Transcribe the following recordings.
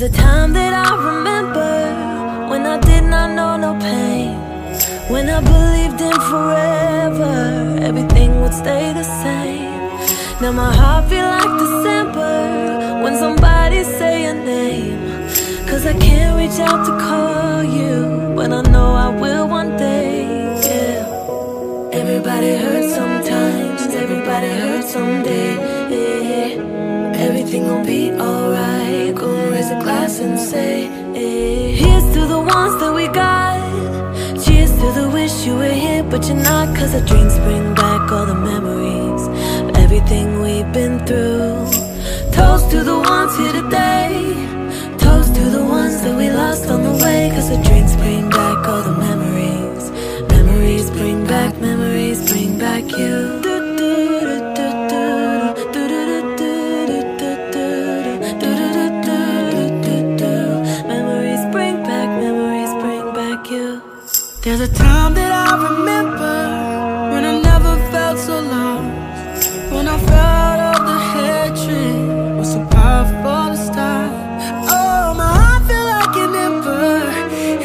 There's a time that I remember when I did not know no pain. When I believed in forever, everything would stay the same. Now my heart feel like December when somebody say your name. Cause I can't reach out to call you, but I know I will one day. Yeah. Everybody hurts sometimes, everybody hurts someday everything will be alright. Go raise a glass and say hey. Here's to the ones that we got. Cheers to the wish you were here but you're not Cause the drinks bring back all the memories Of everything we've been through. Toast to the ones here today. Toast to the ones that we lost on the way Cause the drinks bring back all the memories. Memories bring back, memories bring back you. There's a time that I remember when I never felt so lost. When I felt all the hatred was so powerful to stop. Oh, my heart feel like an ember,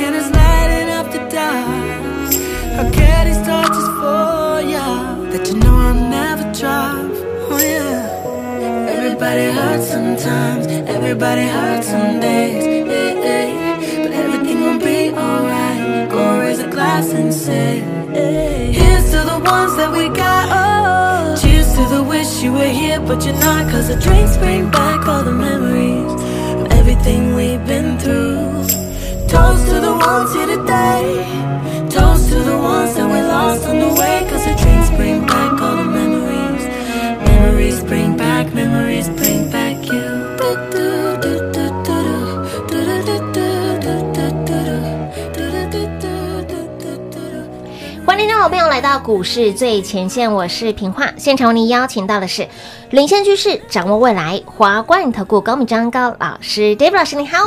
and it's light enough to die. I carry these torches for ya that you know I'll never drop. Oh yeah. Everybody hurts sometimes. Everybody hurts some days. glass and say. Here's to the ones that we got. Oh, cheers to the wish you were here, but you're not. Cause the drinks bring back all the memories of everything we've been through. Toast to the ones here today. Toast to the ones that we lost on the way. Cause the 股市最前线，我是平化。现场为您邀请到的是领先趋势、掌握未来华冠投顾高敏章高老师，David 老师，你好。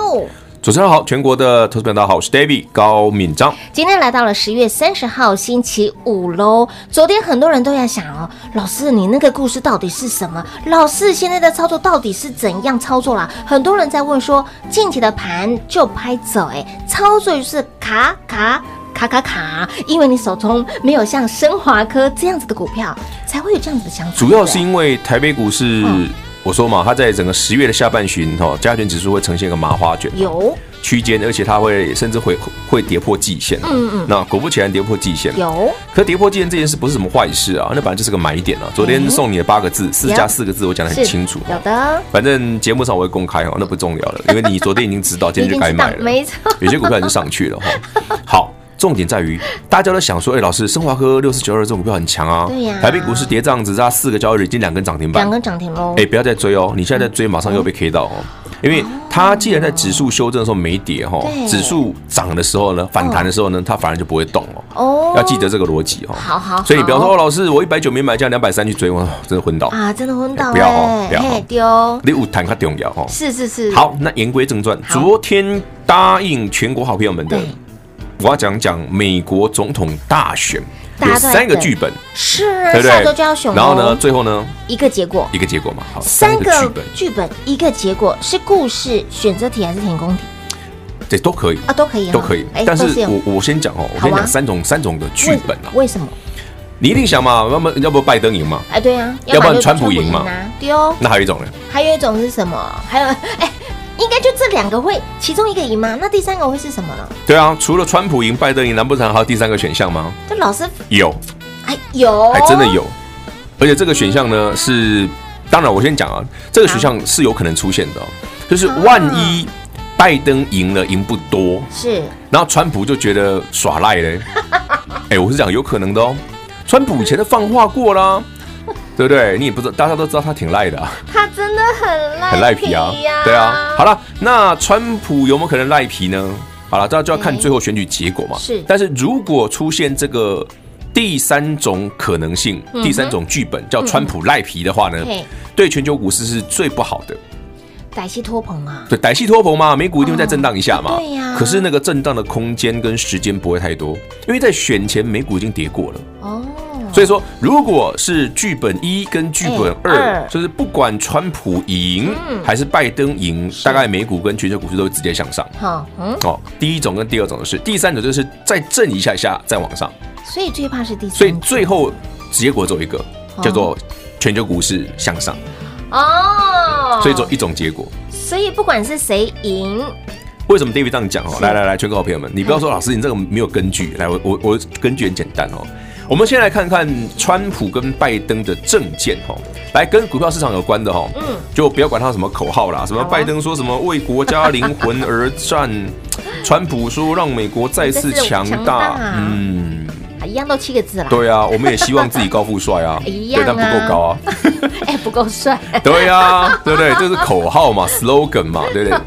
主持人好，全国的投资朋友大家好，我是 David 高敏章。今天来到了十月三十号星期五喽。昨天很多人都在想哦，老师你那个故事到底是什么？老师现在的操作到底是怎样操作啦？很多人在问说，近期的盘就拍走，哎，操作就是卡卡。卡卡卡，因为你手中没有像升华科这样子的股票，才会有这样子的想法。主要是因为台北股市，嗯、我说嘛，它在整个十月的下半旬，哈，加权指数会呈现一个麻花卷，有区间，而且它会甚至会会跌破季线。嗯嗯。那果不其然，跌破季线。有。可跌破季线这件事不是什么坏事啊，那本来就是个买点啊。昨天送你的八个字，四加四个字，我讲的很清楚。有的。反正节目上我会公开哦，那不重要了，因为你昨天已经知道，今天就该买了。没错。有些股票已经上去了哈。好。重点在于，大家都想说，哎、欸，老师，升华科六四九二这种股票很强啊。对呀、啊。台北股市跌这样子，它四个交易日已经两根涨停板。两根涨停喽。哎、欸，不要再追哦！你现在在追，马上又被 K 到哦。因为它既然在指数修正的时候没跌哈，指数涨的时候呢，反弹的时候呢，它反而就不会动哦。哦。要记得这个逻辑哦。好好。所以你不要说，哦，老师，我一百九没买，这样两百三去追，我，真的昏倒啊！真的昏倒。不要哦，不要丢。你有谈它重要哦。是是是。好，那言归正传，昨天答应全国好朋友们的。我要讲讲美国总统大选，有三个剧本，是，对不对？下周就要选，然后呢，最后呢，一个结果，一个结果嘛，好，三个剧本，剧本一个结果是故事选择题还是填空题？这都可以啊，都可以，都可以。但是我我先讲哦，我先讲三种三种的剧本啊。为什么？你一定想嘛，要么要不拜登赢嘛？哎，对呀，要不然川普赢嘛？丢。那还有一种呢？还有一种是什么？还有 哎。应该就这两个会其中一个赢吗？那第三个会是什么呢？对啊，除了川普赢、拜登赢，难不成还有第三个选项吗？这老师有，哎有，还真的有，而且这个选项呢是当然我先讲啊，这个选项是有可能出现的，就是万一拜登赢了，赢不多，是，然后川普就觉得耍赖嘞，哎，我是讲有可能的哦。川普以前都放话过啦，对不对？你也不知道，大家都知道他挺赖的啊。他真的很赖，很赖皮啊。对啊。好了，那川普有没有可能赖皮呢？好了，这就要看最后选举结果嘛。是。但是如果出现这个第三种可能性，第三种剧本叫川普赖皮的话呢，对全球股市是最不好的。歹戏拖棚嘛，对，歹戏拖棚嘛，美股一定会再震荡一下嘛。对呀。可是那个震荡的空间跟时间不会太多，因为在选前美股已经跌过了。哦。所以说，如果是剧本一跟剧本二，就是不管川普赢还是拜登赢，大概美股跟全球股市都会直接向上。好，嗯，哦，第一种跟第二种的是，第三种就是再震一下下再往上。所以最怕是第三种。所以最后结果只有一个，叫做全球股市向上。哦。所以只有一种结果。所以不管是谁赢，为什么 David 这样讲哦？来来来，全国好朋友们，你不要说老师，你这个没有根据。来，我我我根据很简单哦。我们先来看看川普跟拜登的政见哈，来跟股票市场有关的哈，嗯，就不要管他什么口号啦，什么拜登说什么为国家灵魂而战，川普说让美国再次强大，嗯，一样都七个字啦。对啊，我们也希望 自己高富帅啊，一样啊，但不够高啊，哎，不够帅。对啊，对不对？这是口号嘛，slogan 嘛，对不对？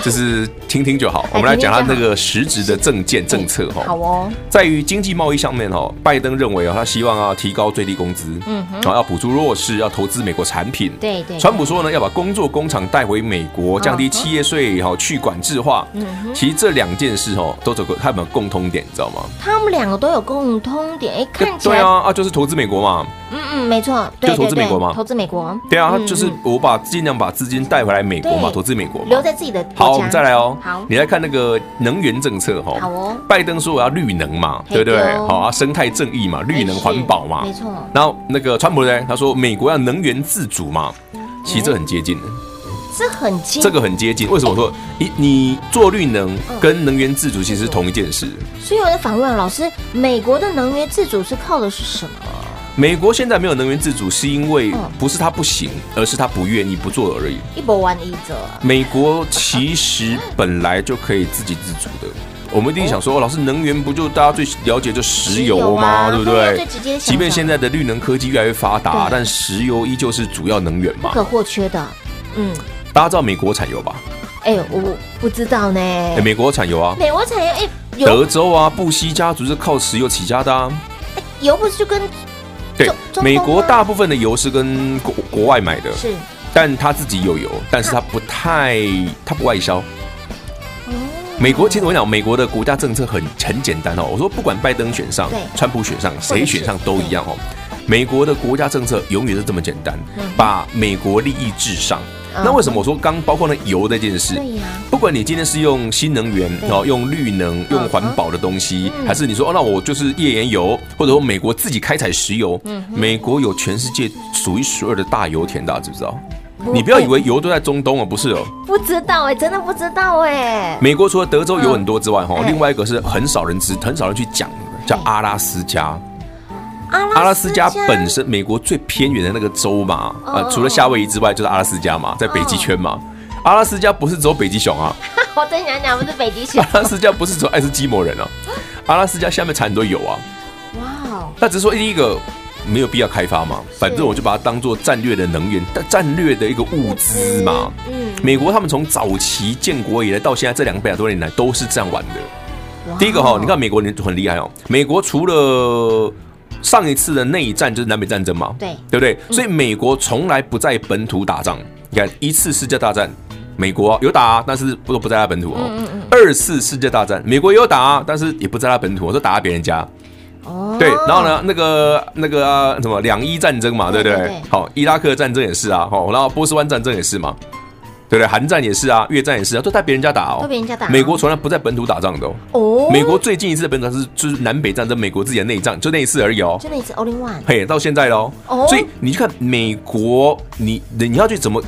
就是听听就好，我们来讲他那个实质的政见政策哈。好哦，在于经济贸易上面哈，拜登认为啊，他希望啊提高最低工资，嗯，然后要补助弱势，要投资美国产品。对对。川普说呢，要把工作工厂带回美国，降低企业税，哈，去管制化。嗯哼。其实这两件事哈，都走过他们有共通点，你知道吗？他们两个都有共通点，哎，看起来。对啊啊，就是投资美国嘛。嗯嗯，没错，就投资美国嘛。投资美国。对啊，就是我把尽量把资金带回来美国嘛，投资美国，留在自己的。好，我们再来哦。好，你来看那个能源政策哈。好哦。拜登说我要绿能嘛，对不对？好啊，生态正义嘛，绿能环保嘛。没错。然后那个川普呢，他说美国要能源自主嘛，其实这很接近的。这很接。这个很接近。为什么说你你做绿能跟能源自主其实是同一件事？所以我在反问老师，美国的能源自主是靠的是什么？美国现在没有能源自主，是因为不是他不行，而是他不愿意不做而已。一波完一折。美国其实本来就可以自给自足的。我们一定想说，老师，能源不就大家最了解就石油吗？对不对？即便现在的绿能科技越来越发达，但石油依旧是主要能源嘛，不可或缺的。嗯，大家知道美国产油吧？哎，我不知道呢。哎，美国产油啊，美国产油，哎，德州啊，布希家族是靠石油起家的啊。油不是就跟。对，美国大部分的油是跟国国外买的，是，但他自己有油，但是他不太，他不外销。美国其实我讲，美国的国家政策很很简单哦。我说不管拜登选上，川普选上，谁选上都一样哦。美国的国家政策永远是这么简单，把美国利益至上。那为什么我说刚包括那油这件事？对呀，不管你今天是用新能源，然后用绿能、用环保的东西，还是你说哦，那我就是页岩油，或者说美国自己开采石油，美国有全世界数一数二的大油田，大家知不知道？你不要以为油都在中东哦，不是哦。不知道哎，真的不知道哎。美国除了德州有很多之外，哈，另外一个是很少人知、很少人去讲的，叫阿拉斯加。阿拉斯加本身美国最偏远的那个州嘛，呃，除了夏威夷之外，就是阿拉斯加嘛，在北极圈嘛。阿拉斯加不是只有北极熊啊，我真想讲不是北极熊。阿拉斯加不是只有爱斯基摩人啊，阿拉斯加下面产很多油啊。哇哦！那只是说第一个没有必要开发嘛，反正我就把它当做战略的能源、战略的一个物资嘛。嗯。美国他们从早期建国以来到现在这两百多年来都是这样玩的。第一个哈，你看美国人很厉害哦，美国除了上一次的内战就是南北战争嘛，对对不对？所以美国从来不在本土打仗。你看一次世界大战，美国有打，但是不都不在他本土哦。二次世界大战，美国有打，但是也不在他本土，我说打在别人家。哦，对，然后呢，那个那个什么两伊战争嘛，对不对？好，伊拉克战争也是啊，好，然后波斯湾战争也是嘛。对不对？韩战也是啊，越战也是啊，都在别人家打哦。都别人家打。美国从来不在本土打仗的哦。哦。美国最近一次的本土战是就是南北战争，美国自己的内战，就那一次而已哦。就那一次，Only One。嘿，到现在喽。哦。所以你去看美国，你你要去怎么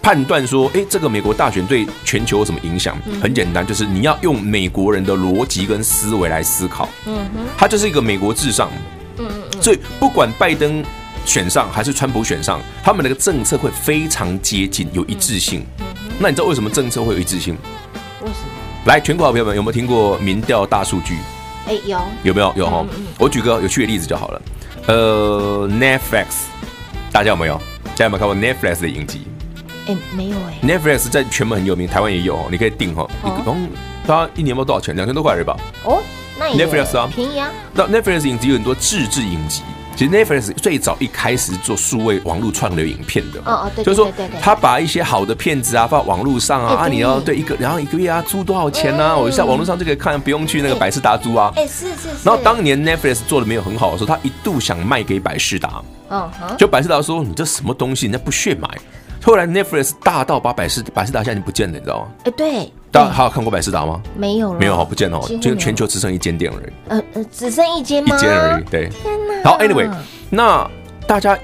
判断说，哎，这个美国大选对全球有什么影响？很简单，就是你要用美国人的逻辑跟思维来思考。嗯哼。他就是一个美国至上。嗯嗯嗯。所以不管拜登。选上还是川普选上，他们那个政策会非常接近，有一致性。那你知道为什么政策会有一致性？为什么？来，全国好朋友们有没有听过民调大数据？哎，有。有没有？有哈。我举个有趣的例子就好了。呃，Netflix，大家有没有？大家有没有看过 Netflix 的影集？哎，没有哎。Netflix 在全美很有名，台湾也有，你可以订哈。一个，它一年要多少钱？两千多块是吧。哦，那 Netflix 啊，便宜啊。那 Netflix 影集有很多自制影集。其实 Netflix 最早一开始做数位网络串流影片的，哦哦，对，就是说他把一些好的片子啊放在网络上啊，啊，你要对一个，然后一个月啊租多少钱呢？我在网络上就可以看，不用去那个百事达租啊。哎，是是。然后当年 Netflix 做的没有很好的时候，他一度想卖给百事达，嗯，就百事达说，你这什么东西，人家不屑买。后来 Netflix 大到把百事百事达现在已经不见了，你知道吗？哎，对。大家还有看过百事达吗？没有了，没有哈，不见了，就全球只剩一间店而已。呃呃，只剩一间吗？一间而已，对。天哪。然后 Anyway。那大家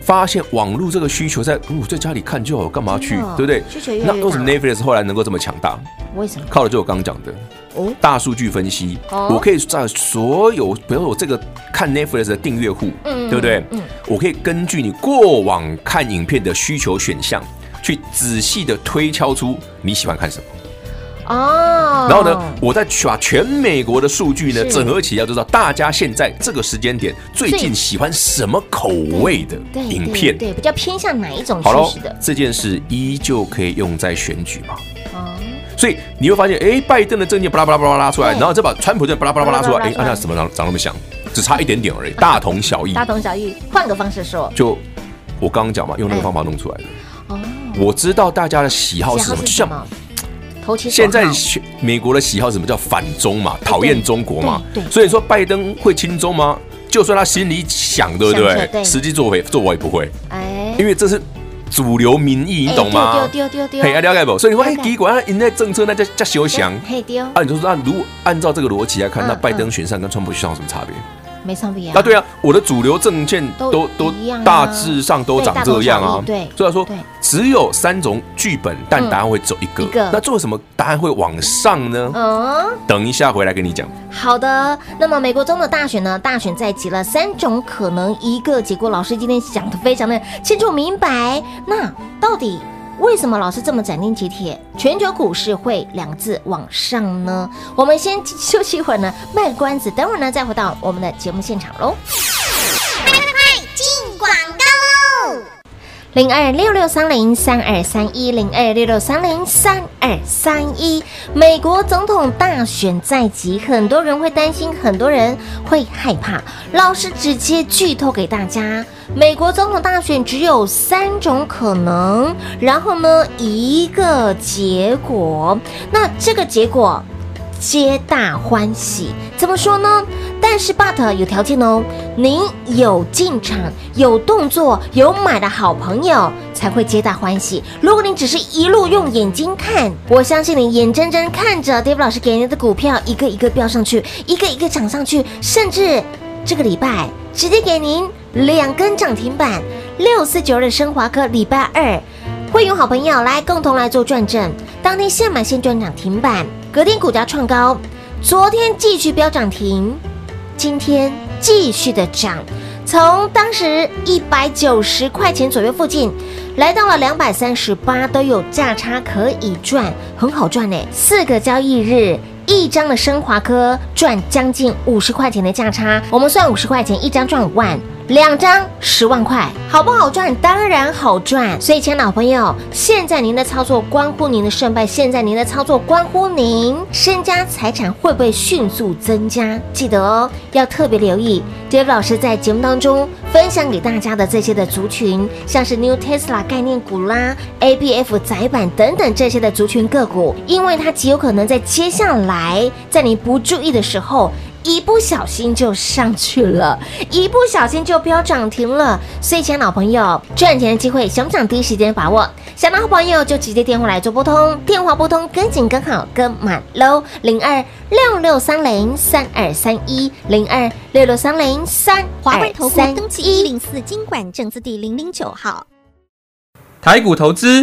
发现网络这个需求在，哦，在家里看就好，干嘛去，对不对？需求越那为什么 Netflix 后来能够这么强大？为什么？靠的就我刚刚讲的，哦，大数据分析，我可以在所有，比如说我这个看 Netflix 的订阅户，嗯对不对？嗯，我可以根据你过往看影片的需求选项，去仔细的推敲出你喜欢看什么。哦，然后呢，我再把全美国的数据呢整合起来，就知道大家现在这个时间点最近喜欢什么口味的影片，对，比较偏向哪一种趋势的。这件事依旧可以用在选举嘛？哦，所以你会发现，哎，拜登的政见巴拉巴拉巴拉拉出来，然后再把川普的巴拉巴拉巴拉出来，哎，那怎么长长那么像？只差一点点而已，大同小异。大同小异，换个方式说，就我刚刚讲嘛，用那个方法弄出来的。哦，我知道大家的喜好是什么，就像。现在美国的喜好什么叫反中嘛？讨厌中国嘛？对，所以说拜登会亲中吗？就算他心里想，对不对？实际作为做我也不会。哎，因为这是主流民意，你懂吗？丢丢丢丢，嘿，了解不？所以你说，哎，第一关他赢在政策，那叫叫休想。嘿丢，啊，你就说那如果按照这个逻辑来看，那拜登选上跟川普选上有什么差别？没差别啊！啊，对啊，我的主流证券都都大致上都长这样啊。对，所以说只有三种剧本，但答案会走一个。那做什么答案会往上呢？嗯，等一下回来跟你讲。好的，那么美国中的大选呢？大选在即了，三种可能，一个结果。老师今天讲的非常的清楚明白。那到底？为什么老是这么斩钉截铁？全球股市会两个字往上呢？我们先休息一会儿呢，卖关子，等会儿呢再回到我们的节目现场喽。零二六六三零三二三一零二六六三零三二三一，美国总统大选在即，很多人会担心，很多人会害怕。老师直接剧透给大家。美国总统大选只有三种可能，然后呢，一个结果，那这个结果皆大欢喜，怎么说呢？但是 but 有条件哦，您有进场、有动作、有买的好朋友才会皆大欢喜。如果您只是一路用眼睛看，我相信你眼睁睁看着 Dave 老师给您的股票一个一个飙上去，一个一个涨上去，甚至这个礼拜直接给您。两根涨停板，六四九二的升华科，礼拜二会有好朋友来共同来做转正，当天现买现赚涨停板，隔天股价创高，昨天继续飙涨停，今天继续的涨，从当时一百九十块钱左右附近，来到了两百三十八，都有价差可以赚，很好赚呢。四个交易日。一张的升华科赚将近五十块钱的价差，我们算五十块钱一张赚五万，两张十万块，好不好赚？当然好赚。所以，亲爱的好朋友，现在您的操作关乎您的胜败，现在您的操作关乎您身家财产会不会迅速增加。记得哦，要特别留意。David 老师在节目当中分享给大家的这些的族群，像是 New Tesla 概念股啦、ABF 窄板等等这些的族群个股，因为它极有可能在接下来，在你不注意的时候，一不小心就上去了，一不小心就飙涨停了。所以，亲爱的老朋友，赚钱的机会想不想第一时间把握？想的好朋友就直接电话来做拨通，电话拨通跟紧跟好跟满喽，零二六六三零三二三一零二六六三零三华冠投顾登记一零四金管证字第零零九号，台股投资。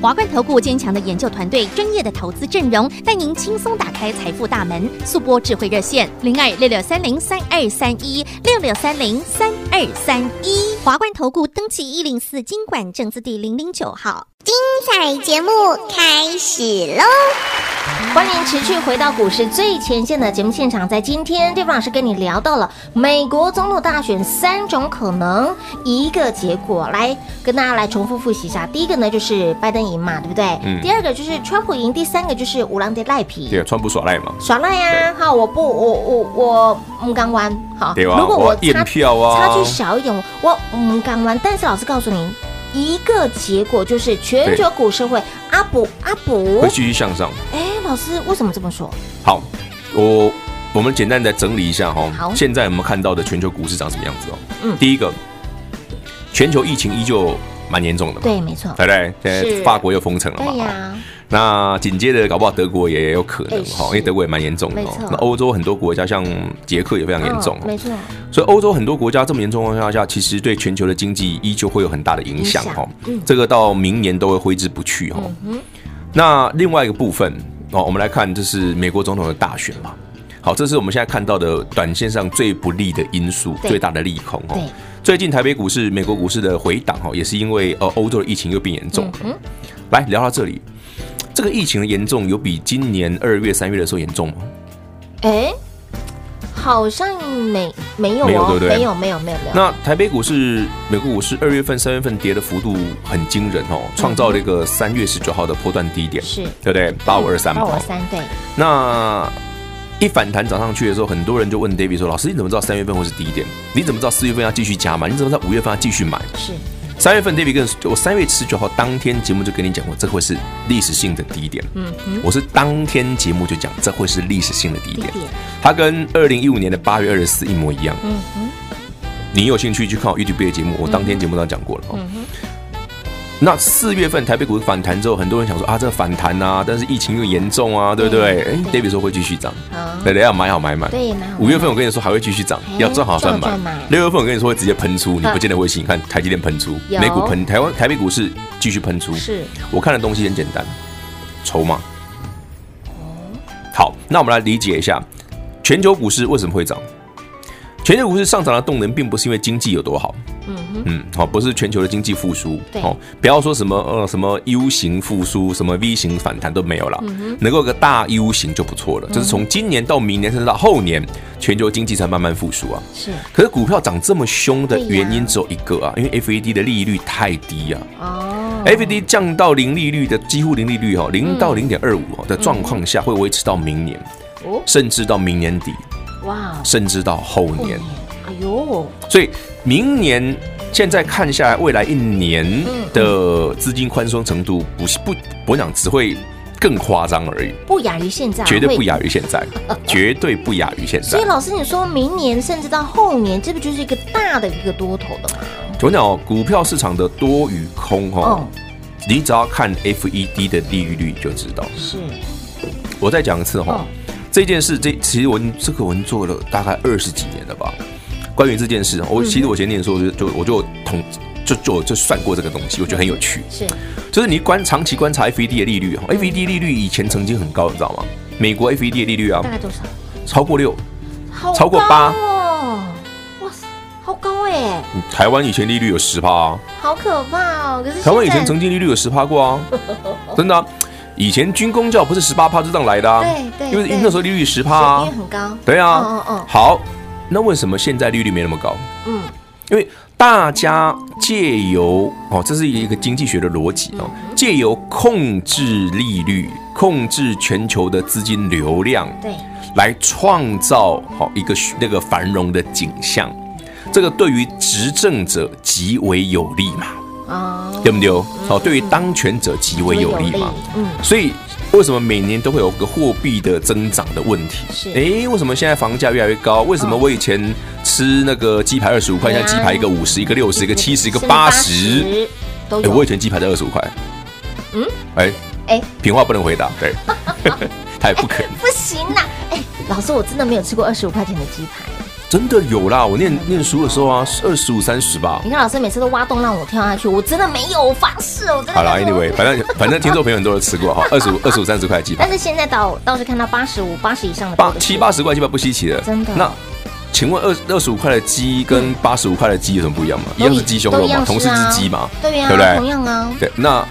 华冠投顾坚强的研究团队，专业的投资阵容，带您轻松打开财富大门。速播智慧热线零二六六三零三二三一六六三零三二三一。华冠投顾登记一零四经管证字第零零九号。精彩节目开始喽！欢迎持续回到股市最前线的节目现场。在今天，David 老师跟你聊到了美国总统大选三种可能一个结果，来跟大家来重复复习一下。第一个呢，就是拜登赢嘛，对不对？嗯。第二个就是川普赢，第三个就是五郎的赖皮。对，川普耍赖嘛。耍赖呀！好，我不，我我我唔敢玩。好，如果我差票啊，差距小一点，我唔敢玩。但是老师告诉您。一个结果就是全球股市会阿补阿补，会继续向上。哎，老师为什么这么说？好，我我们简单的整理一下哈。好，现在我们看到的全球股市长什么样子哦？嗯，第一个，全球疫情依旧蛮严重的嘛。对，没错。对不对？现在法国又封城了嘛。对呀。那紧接着搞不好德国也有可能哈，因为德国也蛮严重的。那欧洲很多国家像捷克也非常严重。没错。所以欧洲很多国家这么严重的情况下，其实对全球的经济依旧会有很大的影响哈。这个到明年都会挥之不去哈。那另外一个部分哦，我们来看，这是美国总统的大选嘛。好，这是我们现在看到的短线上最不利的因素，最大的利空哦。最近台北股市、美国股市的回档哈，也是因为呃欧洲的疫情又变严重。来聊到这里。这个疫情的严重有比今年二月、三月的时候严重吗？哎，好像没没有、哦、没有对不对？没有没有没有没有。那台北股市、美国股市二月份、三月份跌的幅度很惊人哦，创造了一个三月十九号的波段低点，是对不对？八五二三嘛，八五二三对。那一反弹涨上去的时候，很多人就问 David 说：“老师，你怎么知道三月份会是低点？你怎么知道四月份要继续加码？你怎么知道五月份要继续买？”是。三月份，David 跟我三月十九号当天节目就跟你讲过，这会是历史性的低点。嗯嗯，我是当天节目就讲，这会是历史性的低点。它跟二零一五年的八月二十四一模一样。嗯哼，你有兴趣去看我 YouTube 的节目，我当天节目都讲过了。嗯哼。那四月份台北股市反弹之后，很多人想说啊，这个反弹啊，但是疫情又严重啊，对不对？哎，David 说会继续涨，对对，要买好买满。对，五月份我跟你说还会继续涨，要赚好赚满。六月份我跟你说会直接喷出，你不见得会信。你看台积电喷出，美股喷，台湾台北股市继续喷出。是，我看的东西很简单，筹码。好，那我们来理解一下，全球股市为什么会涨？全球股市上涨的动能，并不是因为经济有多好。嗯，好，不是全球的经济复苏，哦，不要说什么呃什么 U 型复苏，什么 V 型反弹都没有了，能够有个大 U 型就不错了。就是从今年到明年，甚至到后年，全球经济才慢慢复苏啊。是，可是股票涨这么凶的原因只有一个啊，因为 FED 的利率太低啊。哦，FED 降到零利率的几乎零利率哈，零到零点二五的状况下，会维持到明年，甚至到明年底，哇，甚至到后年。哎呦，所以明年。现在看下来，未来一年的资金宽松程度不是不，我讲只会更夸张而已，不亚于现在，绝对不亚于现在，绝对不亚于现在。所以老师，你说明年甚至到后年，这不就是一个大的一个多头的吗？我讲哦，股票市场的多与空哦，你只要看 FED 的利率就知道。是，我再讲一次哈，这件事这其实我这个我做了大概二十几年了吧。关于这件事，我其实我前年的时候就就我就统就就就算过这个东西，我觉得很有趣。是，就是你观长期观察 FED 的利率哈，FED 利率以前曾经很高，你知道吗？美国 FED 的利率啊，大概多少？超过六，超过八哦，哇塞，好高哎！台湾以前利率有十趴啊，好可怕哦！可是台湾以前曾经利率有十趴过啊，真的，以前军工教不是十八趴就这样来的啊？对对，因为那时候利率十趴啊，很高。对啊，嗯嗯，好。那为什么现在利率没那么高？嗯，因为大家借由哦，这是一个经济学的逻辑哦，借由控制利率、控制全球的资金流量，对，来创造好一个那个繁荣的景象，这个对于执政者极为有利嘛。啊，对不对？哦，对于当权者极为有利嘛。嗯，所以为什么每年都会有个货币的增长的问题？是，哎，为什么现在房价越来越高？为什么我以前吃那个鸡排二十五块，现在鸡排一个五十，一个六十，一个七十，一个八十？哎，我以前鸡排才二十五块。嗯，哎哎，平话不能回答，对，他也不可能，不行啦。哎，老师，我真的没有吃过二十五块钱的鸡排。真的有啦！我念念书的时候啊，二十五三十吧。你看老师每次都挖洞让我跳下去，我真的没有，我发誓哦。好了，Anyway，反正 反正听众朋友很多人吃过哈，二十五二十五三十块鸡排。但是现在倒倒是看到八十五八十以上的八七八十块鸡排不稀奇的。真的？那请问二二十五块的鸡跟八十五块的鸡有什么不一样吗？一样是鸡胸肉嘛，同是只鸡嘛，对呀，对不对？同样啊。对，那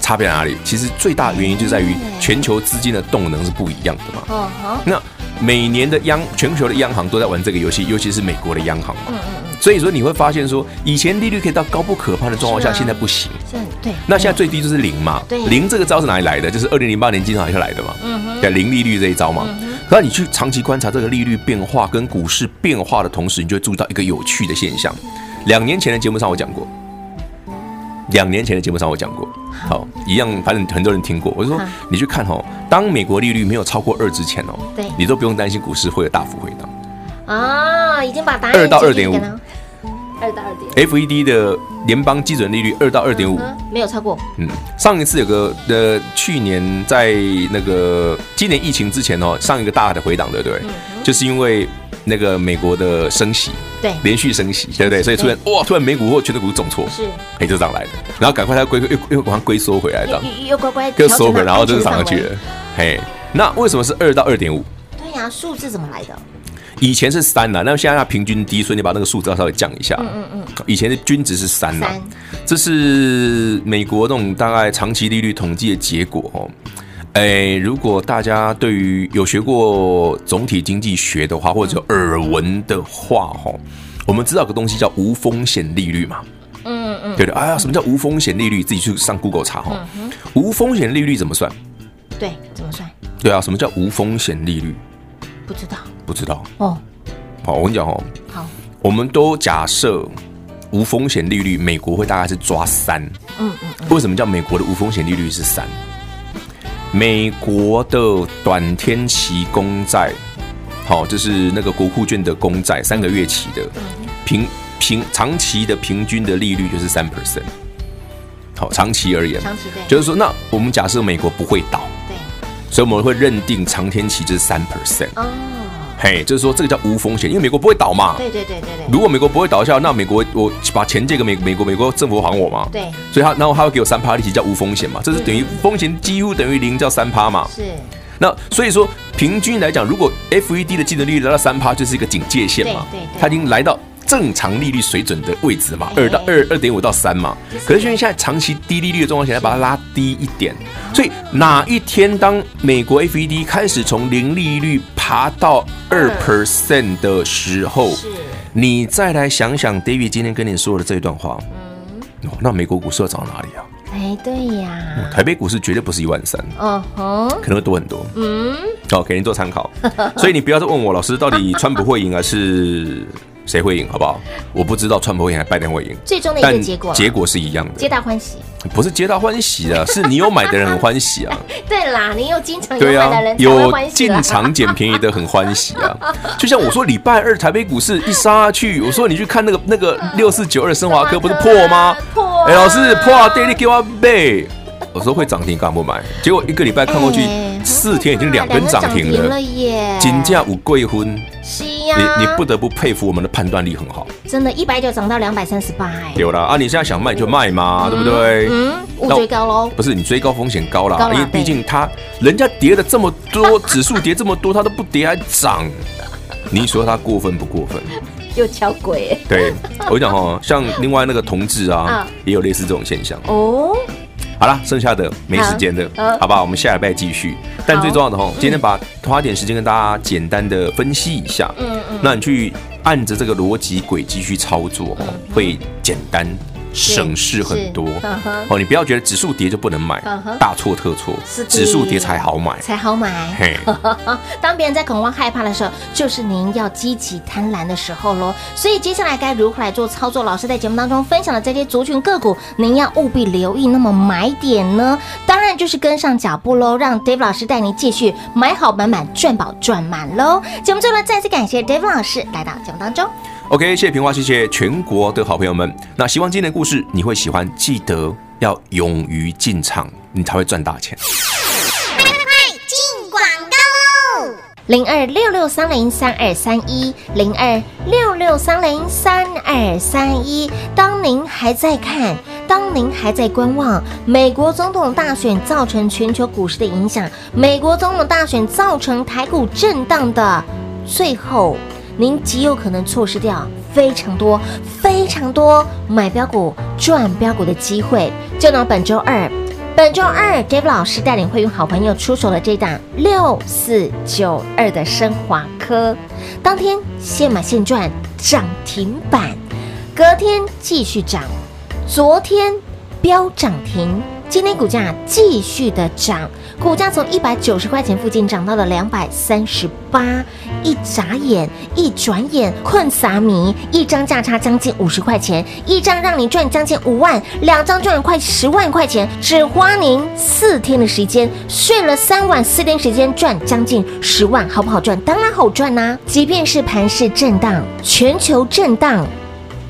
差别在哪里？其实最大的原因就在于全球资金的动能是不一样的嘛。哦好。那。每年的央全球的央行都在玩这个游戏，尤其是美国的央行嘛。嗯嗯嗯。所以说你会发现说，以前利率可以到高不可攀的状况下，现在不行。现在对。那现在最低就是零嘛。对。零这个招是哪里来的？就是二零零八年经常下来的嘛。嗯哼。对，零利率这一招嘛。那你去长期观察这个利率变化跟股市变化的同时，你就会注意到一个有趣的现象。两年前的节目上我讲过。两年前的节目上我讲过，好，一样，反正很多人听过。我就说，你去看哦，当美国利率没有超过二之前哦，对，你都不用担心股市会有大幅回档。啊，已经把答案二到二点五，二到二点。FED 的联邦基准利率二到二点五，没有超过。嗯，上一次有个的去年在那个今年疫情之前哦，上一个大的回档，对不对？就是因为。那个美国的升息，对，连续升息，对不对？所以突然哇，突然美股或全球股重挫，是，哎，就这样来的。然后赶快它归又又赶快龟缩回来，这样又乖乖又缩回，然后就是涨上去了。嘿，那为什么是二到二点五？对呀，数字怎么来的？以前是三呐，那现在它平均低，所以你把那个数字要稍微降一下。嗯嗯嗯。以前的均值是三呐，这是美国那种大概长期利率统计的结果哦。哎，如果大家对于有学过总体经济学的话，或者耳闻的话，哈，我们知道个东西叫无风险利率嘛。嗯嗯，对的。哎呀，什么叫无风险利率？自己去上 Google 查哈。无风险利率怎么算？对，怎么算？对啊，什么叫无风险利率？不知道。不知道。哦。好，我跟你讲哦。好。我们都假设无风险利率，美国会大概是抓三。嗯嗯。为什么叫美国的无风险利率是三？美国的短天期公债，好，就是那个国库券的公债，三个月期的平平长期的平均的利率就是三 percent，好，长期而言，长期对，就是说，那我们假设美国不会倒，对，所以我们会认定长天期就是三 percent。嘿，就是说这个叫无风险，因为美国不会倒嘛。对对对对对。如果美国不会倒下，那美国我把钱借给美美国，美国政府还我嘛。对。所以他然后他会给我三趴利息，叫无风险嘛。这是等于风险几乎等于零，叫三趴嘛。是。那所以说平均来讲，如果 FED 的基准利率来到三趴，就是一个警戒线嘛。对对。它已经来到。正常利率水准的位置嘛，二到二二点五到三嘛，可是因为现在长期低利率的状况下，来把它拉低一点，所以哪一天当美国 FED 开始从零利率爬到二 percent 的时候，你再来想想 David 今天跟你说的这段话，哦，那美国股市要涨到哪里啊？哎，对呀，台北股市绝对不是一万三，嗯哼，可能会多很多，嗯，好，给您做参考，所以你不要再问我老师到底川普会赢还是？谁会赢？好不好？我不知道川普会赢还是拜登会赢。最终的一个结果，结果是一样的，皆大欢喜。不是皆大欢喜啊，是你有买的人很欢喜啊。对啦，你有经常有买的人有进场捡便宜的很欢喜啊。就像我说，礼拜二台北股市一杀下去，我说你去看那个那个六四九二升华科不是破吗？破。哎，老师破啊！对，你给我背。我说会涨停，干嘛不买？结果一个礼拜看过去，四天已经两根涨停了耶！金价五贵婚。你你不得不佩服我们的判断力很好，真的，一百九涨到两百三十八，哎，有了啊！你现在想卖就卖嘛，对不对？嗯，我追高喽，不是你追高风险高了，因为毕竟它人家跌了这么多，指数跌这么多，它都不跌还涨，你说它过分不过分？又敲鬼！对，我讲哦，像另外那个同志啊，也有类似这种现象哦。好了，剩下的没时间的，好，好吧，我们下礼拜继续。但最重要的哈，今天把花点时间跟大家简单的分析一下。嗯嗯。那你去按着这个逻辑轨迹去操作，会简单省事很多。哦，你不要觉得指数跌就不能买，大错特错，指数跌才好买，才好买。嘿，当别人在恐慌害怕的时候，就是您要积极贪婪的时候喽。所以接下来该如何来做操作？老师在节目当中分享的这些族群个股，您要务必留意。那么买点呢？当然就是跟上脚步喽，让 David 老师带您继续买好满满，赚饱赚满喽。节目最后再次感谢 David 老师来到节目当中。OK，谢谢平花，谢谢全国的好朋友们。那希望今天的故事你会喜欢，记得要勇于进场，你才会赚大钱。快快快进广告喽！零二六六三零三二三一，零二六六三零三二三一。当您还在看，当您还在观望，美国总统大选造成全球股市的影响，美国总统大选造成台股震荡的最后。您极有可能错失掉非常多、非常多买标股赚标股的机会。就拿本周二，本周二 d a v e 老师带领会员好朋友出手了这档六四九二的升华科，当天现买现赚涨停板，隔天继续涨，昨天飙涨停，今天股价继续的涨。股价从一百九十块钱附近涨到了两百三十八，一眨眼，一转眼，困傻米，一张价差将近五十块钱，一张让你赚将近五万，两张赚快十万块钱，只花您四天的时间，睡了三晚，四天时间赚将近十万，好不好赚？当然好赚呐、即便是盘势震荡，全球震荡，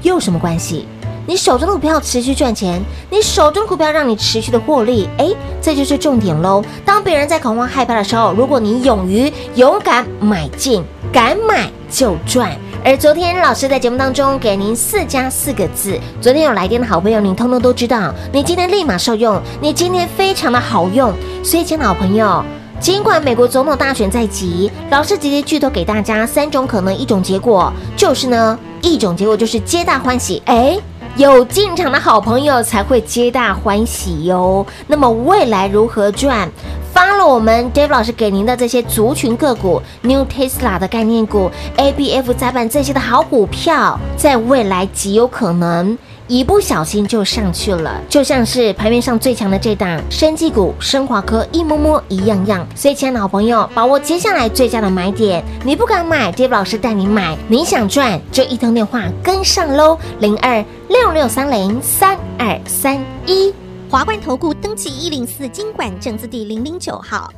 又有什么关系？你手中的股票持续赚钱，你手中的股票让你持续的获利，哎，这就是重点喽。当别人在恐慌害怕的时候，如果你勇于勇敢买进，敢买就赚。而昨天老师在节目当中给您四加四个字，昨天有来电的好朋友，您通通都知道，你今天立马受用，你今天非常的好用。所以，亲爱的好朋友，尽管美国总统大选在即，老师直接剧透给大家三种可能，一种结果就是呢，一种结果就是皆大欢喜，哎。有进场的好朋友才会皆大欢喜哟。那么未来如何赚？发了我们 Dave 老师给您的这些族群个股，New Tesla 的概念股，ABF 窄板这些的好股票，在未来极有可能。一不小心就上去了，就像是盘面上最强的这档生技股升华科一摸摸一样样。所以，亲爱的好朋友，把握接下来最佳的买点，你不敢买，Dave 老师带你买。你想赚，就一通电话跟上喽，零二六六三零三二三一，华冠投顾登记一零四金管证字第零零九号，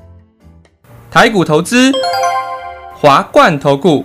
台股投资，华冠投顾。